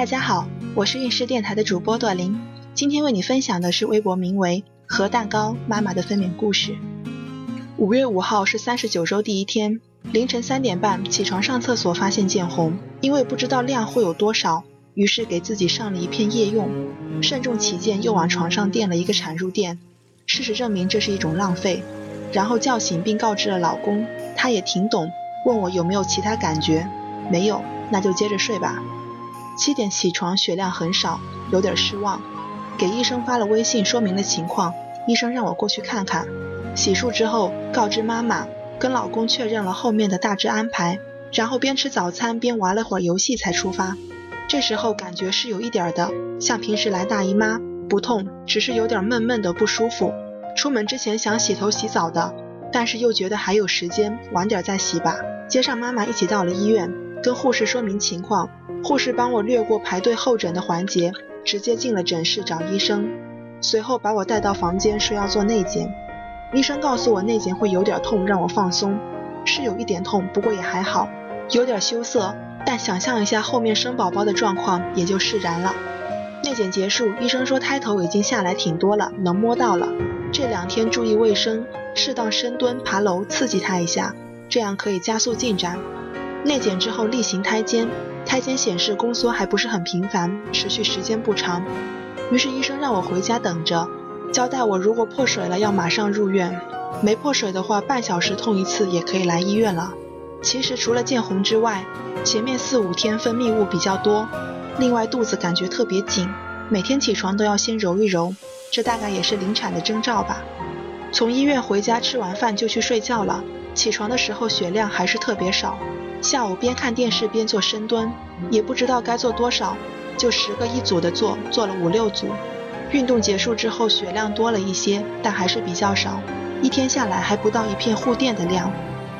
大家好，我是运势电台的主播朵琳，今天为你分享的是微博名为“核蛋糕妈妈”的分娩故事。五月五号是三十九周第一天，凌晨三点半起床上厕所，发现见红，因为不知道量会有多少，于是给自己上了一片夜用，慎重起见又往床上垫了一个产褥垫。事实证明这是一种浪费，然后叫醒并告知了老公，他也挺懂，问我有没有其他感觉，没有，那就接着睡吧。七点起床，血量很少，有点失望，给医生发了微信说明了情况，医生让我过去看看。洗漱之后，告知妈妈，跟老公确认了后面的大致安排，然后边吃早餐边玩了会儿游戏才出发。这时候感觉是有一点的，像平时来大姨妈，不痛，只是有点闷闷的不舒服。出门之前想洗头洗澡的，但是又觉得还有时间，晚点再洗吧。接上妈妈一起到了医院，跟护士说明情况。护士帮我略过排队候诊的环节，直接进了诊室找医生。随后把我带到房间，说要做内检。医生告诉我内检会有点痛，让我放松。是有一点痛，不过也还好，有点羞涩。但想象一下后面生宝宝的状况，也就释然了。内检结束，医生说胎头已经下来挺多了，能摸到了。这两天注意卫生，适当深蹲、爬楼，刺激他一下，这样可以加速进展。内检之后例行胎监。胎监显示宫缩还不是很频繁，持续时间不长，于是医生让我回家等着，交代我如果破水了要马上入院，没破水的话半小时痛一次也可以来医院了。其实除了见红之外，前面四五天分泌物比较多，另外肚子感觉特别紧，每天起床都要先揉一揉，这大概也是临产的征兆吧。从医院回家吃完饭就去睡觉了，起床的时候血量还是特别少。下午边看电视边做深蹲，也不知道该做多少，就十个一组的做，做了五六组。运动结束之后血量多了一些，但还是比较少，一天下来还不到一片护垫的量。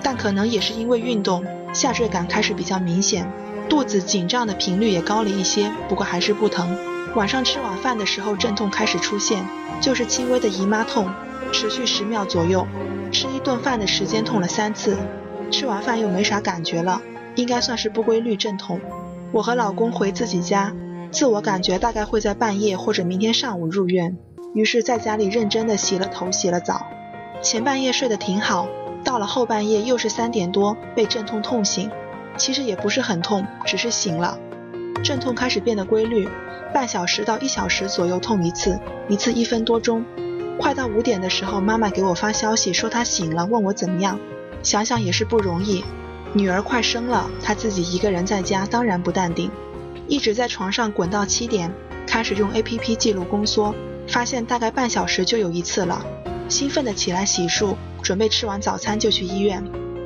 但可能也是因为运动，下坠感开始比较明显，肚子紧胀的频率也高了一些，不过还是不疼。晚上吃晚饭的时候阵痛开始出现，就是轻微的姨妈痛，持续十秒左右，吃一顿饭的时间痛了三次。吃完饭又没啥感觉了，应该算是不规律阵痛。我和老公回自己家，自我感觉大概会在半夜或者明天上午入院，于是在家里认真的洗了头、洗了澡。前半夜睡得挺好，到了后半夜又是三点多被阵痛痛醒，其实也不是很痛，只是醒了。阵痛开始变得规律，半小时到一小时左右痛一次，一次一分多钟。快到五点的时候，妈妈给我发消息说她醒了，问我怎么样。想想也是不容易，女儿快生了，她自己一个人在家，当然不淡定，一直在床上滚到七点，开始用 A P P 记录宫缩，发现大概半小时就有一次了，兴奋的起来洗漱，准备吃完早餐就去医院，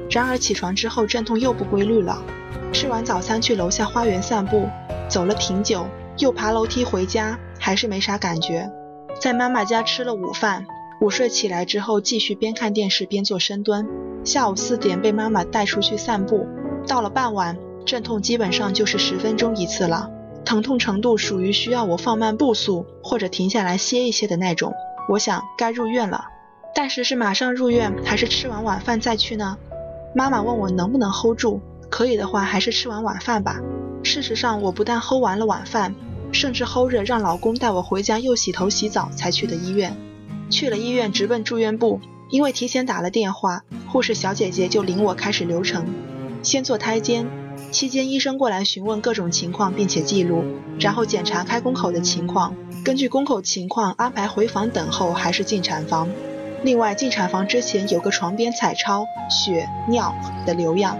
然而起床之后阵痛又不规律了，吃完早餐去楼下花园散步，走了挺久，又爬楼梯回家，还是没啥感觉，在妈妈家吃了午饭，午睡起来之后继续边看电视边做深蹲。下午四点被妈妈带出去散步，到了傍晚，阵痛基本上就是十分钟一次了，疼痛程度属于需要我放慢步速或者停下来歇一歇的那种。我想该入院了，但是是马上入院还是吃完晚饭再去呢？妈妈问我能不能 hold 住，可以的话还是吃完晚饭吧。事实上我不但 hold 完了晚饭，甚至 hold 着让老公带我回家又洗头洗澡才去的医院。去了医院直奔住院部。因为提前打了电话，护士小姐姐就领我开始流程，先做胎监，期间医生过来询问各种情况，并且记录，然后检查开宫口的情况，根据宫口情况安排回房等候还是进产房。另外进产房之前有个床边彩超血尿的留样。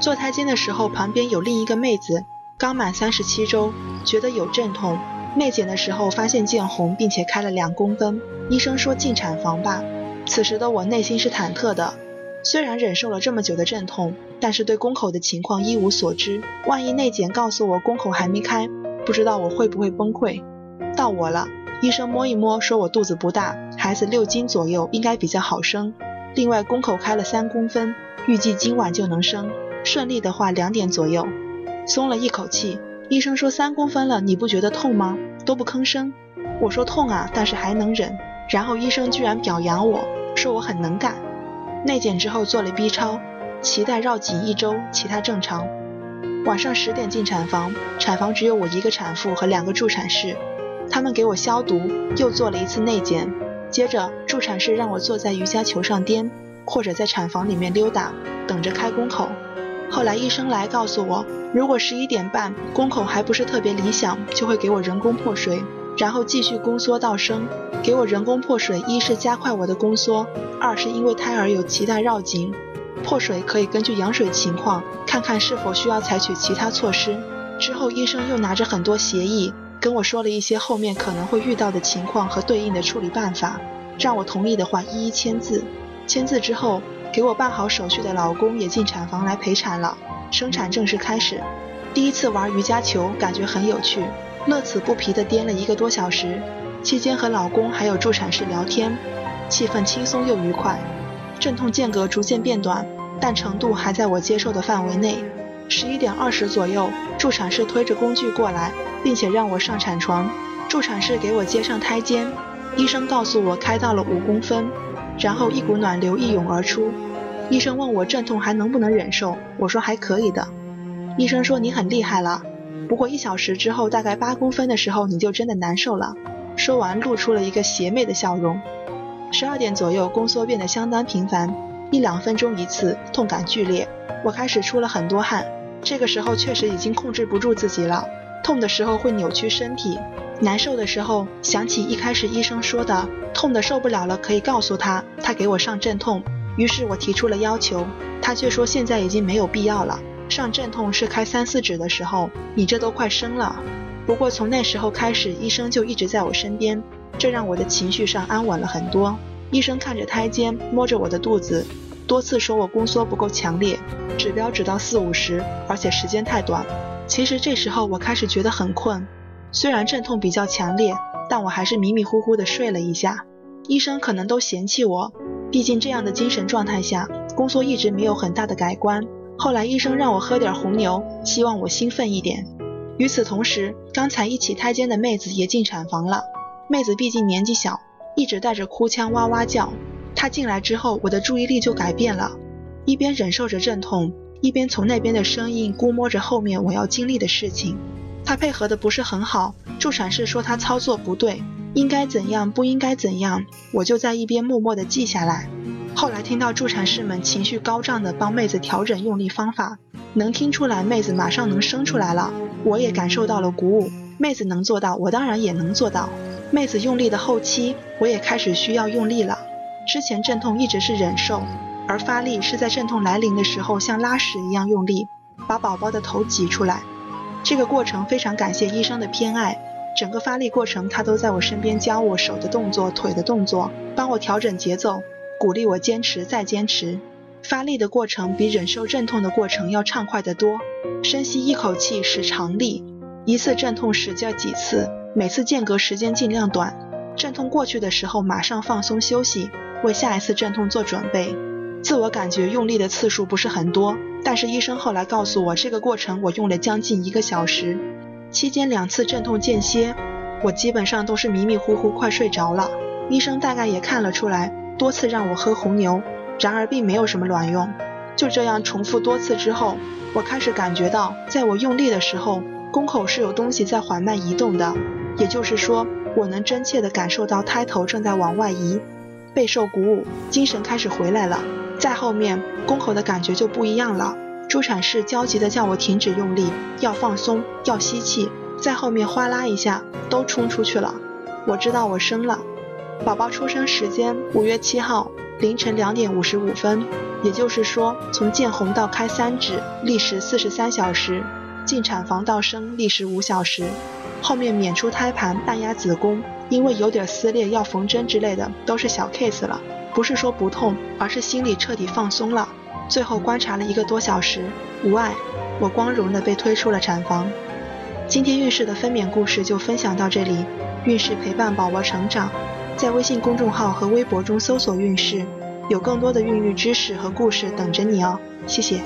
做胎监的时候旁边有另一个妹子，刚满三十七周，觉得有阵痛，内检的时候发现见红，并且开了两公分，医生说进产房吧。此时的我内心是忐忑的，虽然忍受了这么久的阵痛，但是对宫口的情况一无所知。万一内检告诉我宫口还没开，不知道我会不会崩溃。到我了，医生摸一摸，说我肚子不大，孩子六斤左右，应该比较好生。另外宫口开了三公分，预计今晚就能生，顺利的话两点左右。松了一口气，医生说三公分了，你不觉得痛吗？都不吭声。我说痛啊，但是还能忍。然后医生居然表扬我。说我很能干，内检之后做了 B 超，脐带绕颈一周，其他正常。晚上十点进产房，产房只有我一个产妇和两个助产士，他们给我消毒，又做了一次内检，接着助产士让我坐在瑜伽球上颠，或者在产房里面溜达，等着开宫口。后来医生来告诉我，如果十一点半宫口还不是特别理想，就会给我人工破水，然后继续宫缩到生。给我人工破水，一是加快我的宫缩，二是因为胎儿有脐带绕颈。破水可以根据羊水情况，看看是否需要采取其他措施。之后医生又拿着很多协议跟我说了一些后面可能会遇到的情况和对应的处理办法，让我同意的话一一签字。签字之后，给我办好手续的老公也进产房来陪产了。生产正式开始。第一次玩瑜伽球，感觉很有趣，乐此不疲地颠了一个多小时。期间和老公还有助产士聊天，气氛轻松又愉快。阵痛间隔逐渐变短，但程度还在我接受的范围内。十一点二十左右，助产士推着工具过来，并且让我上产床。助产士给我接上胎肩，医生告诉我开到了五公分，然后一股暖流一涌而出。医生问我阵痛还能不能忍受，我说还可以的。医生说你很厉害了，不过一小时之后，大概八公分的时候你就真的难受了。说完，露出了一个邪魅的笑容。十二点左右，宫缩变得相当频繁，一两分钟一次，痛感剧烈。我开始出了很多汗，这个时候确实已经控制不住自己了。痛的时候会扭曲身体，难受的时候想起一开始医生说的，痛的受不了了可以告诉他，他给我上镇痛。于是我提出了要求，他却说现在已经没有必要了，上镇痛是开三四指的时候，你这都快生了。不过从那时候开始，医生就一直在我身边。这让我的情绪上安稳了很多。医生看着胎监，摸着我的肚子，多次说我宫缩不够强烈，指标只到四五十，而且时间太短。其实这时候我开始觉得很困，虽然阵痛比较强烈，但我还是迷迷糊糊的睡了一下。医生可能都嫌弃我，毕竟这样的精神状态下，宫缩一直没有很大的改观。后来医生让我喝点红牛，希望我兴奋一点。与此同时，刚才一起胎监的妹子也进产房了。妹子毕竟年纪小，一直带着哭腔哇哇叫。她进来之后，我的注意力就改变了，一边忍受着阵痛，一边从那边的声音估摸着后面我要经历的事情。她配合的不是很好，助产士说她操作不对，应该怎样不应该怎样，我就在一边默默的记下来。后来听到助产士们情绪高涨的帮妹子调整用力方法，能听出来妹子马上能生出来了，我也感受到了鼓舞。妹子能做到，我当然也能做到。妹子用力的后期，我也开始需要用力了。之前阵痛一直是忍受，而发力是在阵痛来临的时候，像拉屎一样用力，把宝宝的头挤出来。这个过程非常感谢医生的偏爱，整个发力过程他都在我身边教我手的动作、腿的动作，帮我调整节奏，鼓励我坚持再坚持。发力的过程比忍受阵痛的过程要畅快得多。深吸一口气，使长力，一次阵痛使劲几次。每次间隔时间尽量短，阵痛过去的时候马上放松休息，为下一次阵痛做准备。自我感觉用力的次数不是很多，但是医生后来告诉我，这个过程我用了将近一个小时，期间两次阵痛间歇，我基本上都是迷迷糊糊快睡着了。医生大概也看了出来，多次让我喝红牛，然而并没有什么卵用。就这样重复多次之后，我开始感觉到，在我用力的时候，宫口是有东西在缓慢移动的。也就是说，我能真切地感受到胎头正在往外移，备受鼓舞，精神开始回来了。在后面，宫口的感觉就不一样了。助产士焦急地叫我停止用力，要放松，要吸气。在后面哗啦一下，都冲出去了。我知道我生了，宝宝出生时间五月七号凌晨两点五十五分，也就是说，从见红到开三指历时四十三小时，进产房到生历时五小时。后面娩出胎盘、按压子宫，因为有点撕裂要缝针之类的，都是小 case 了。不是说不痛，而是心里彻底放松了。最后观察了一个多小时，无碍，我光荣的被推出了产房。今天孕氏的分娩故事就分享到这里，孕氏陪伴宝宝成长，在微信公众号和微博中搜索孕氏，有更多的孕育知识和故事等着你哦。谢谢。